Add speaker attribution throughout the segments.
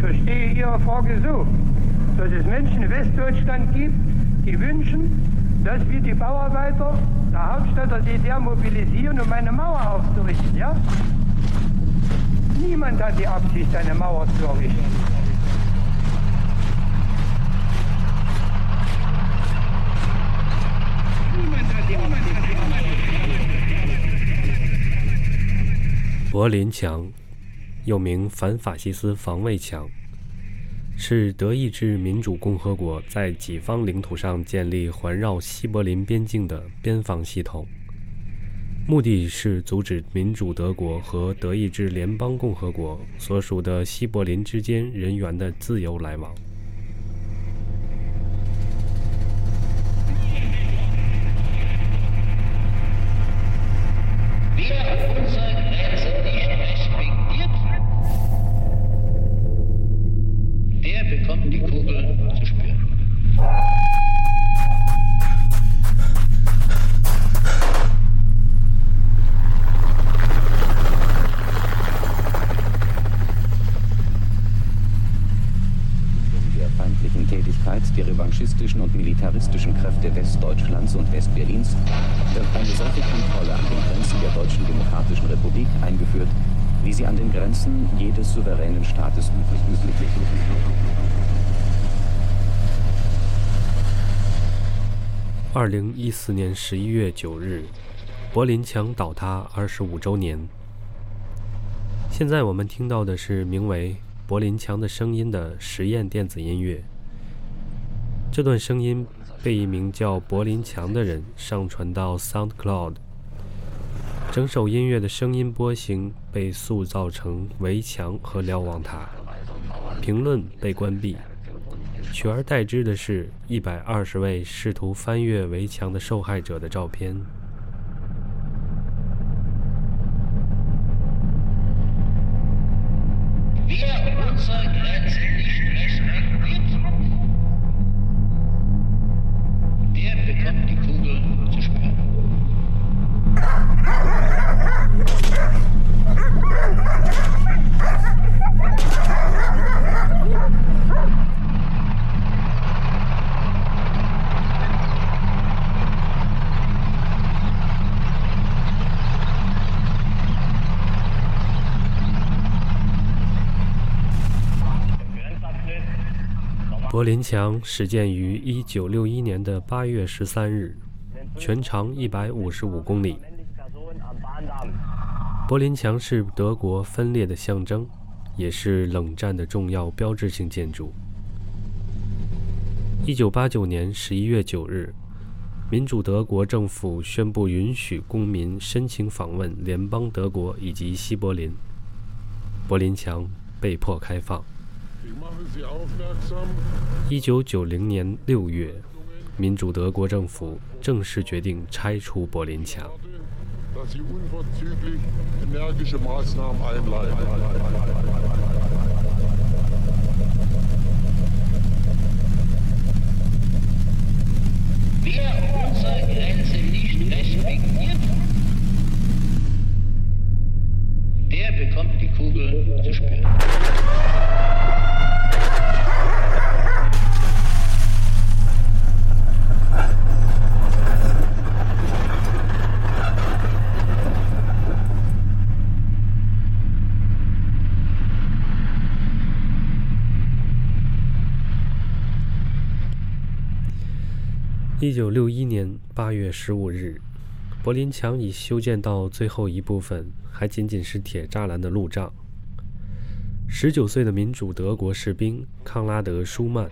Speaker 1: verstehe Ihre Frage so, dass es Menschen in Westdeutschland gibt, die wünschen, dass wir die Bauarbeiter der Hauptstadt der DDR mobilisieren, um eine Mauer aufzurichten. Ja? Niemand hat die Absicht, eine Mauer zu errichten. Niemand hat die Absicht.
Speaker 2: 柏林墙， 又名反法西斯防卫墙，是德意志民主共和国在己方领土上建立环绕西柏林边境的边防系统。目的是阻止民主德国和德意志联邦共和国所属的西柏林之间人员的自由来往。二零一四年十一月九日，柏林墙倒塌二十五周年。现在我们听到的是名为《柏林墙的声音》的实验电子音乐。这段声音被一名叫柏林墙的人上传到 SoundCloud。整首音乐的声音波形被塑造成围墙和瞭望塔，评论被关闭，取而代之的是一百二十位试图翻越围墙的受害者的照片。柏林墙始建于1961年的8月13日，全长155公里。柏林墙是德国分裂的象征，也是冷战的重要标志性建筑。1989年11月9日，民主德国政府宣布允许公民申请访问联邦德国以及西柏林，柏林墙被迫开放。一九九零年六月，民主德国政府正式决定拆除柏林墙。一九六一年八月十五日，柏林墙已修建到最后一部分，还仅仅是铁栅栏的路障。十九岁的民主德国士兵康拉德·舒曼，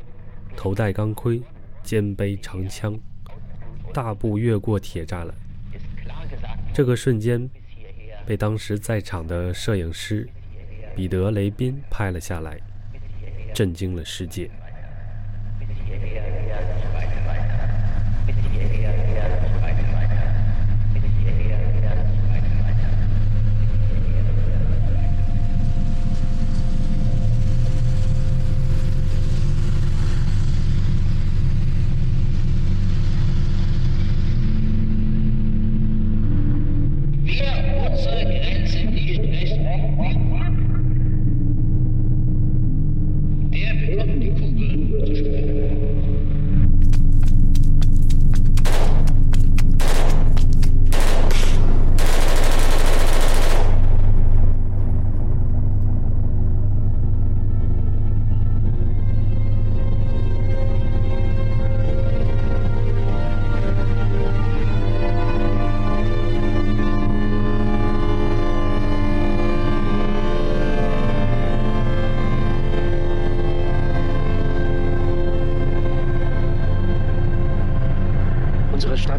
Speaker 2: 头戴钢盔，肩背长枪，大步越过铁栅栏。这个瞬间被当时在场的摄影师彼得·雷宾拍了下来，震惊了世界。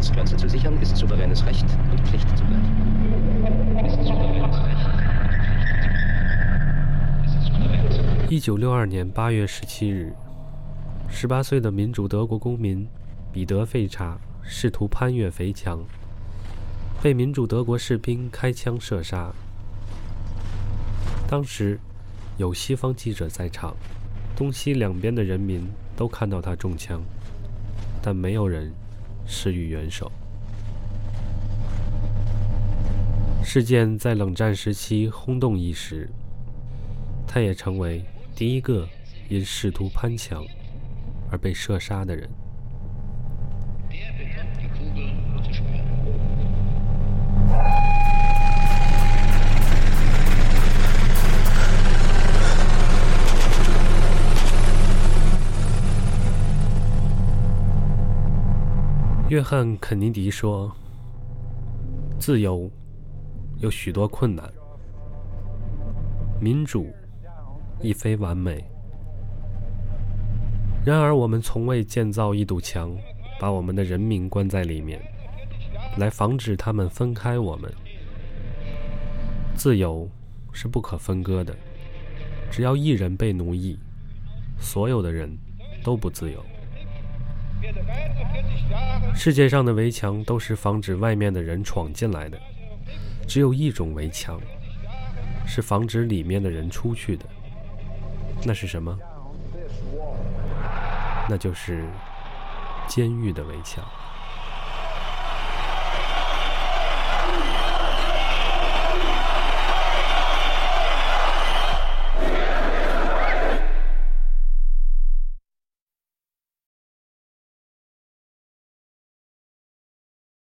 Speaker 3: Staatsgrenze zu sichern, ist souveränes Recht und Pflicht zugleich. Ist souveränes Recht.
Speaker 2: 一九六二年八月十七日，十八岁的民主德国公民彼得·费查试图攀越肥墙，被民主德国士兵开枪射杀。当时有西方记者在场，东西两边的人民都看到他中枪，但没有人施予援手。事件在冷战时期轰动一时，他也成为第一个因试图攀墙而被射杀的人。约翰·肯尼迪说：“自由有许多困难，民主亦非完美。然而，我们从未建造一堵墙，把我们的人民关在里面，来防止他们分开我们。自由是不可分割的，只要一人被奴役，所有的人都不自由。”世界上的围墙都是防止外面的人闯进来的，只有一种围墙是防止里面的人出去的。那是什么？那就是监狱的围墙。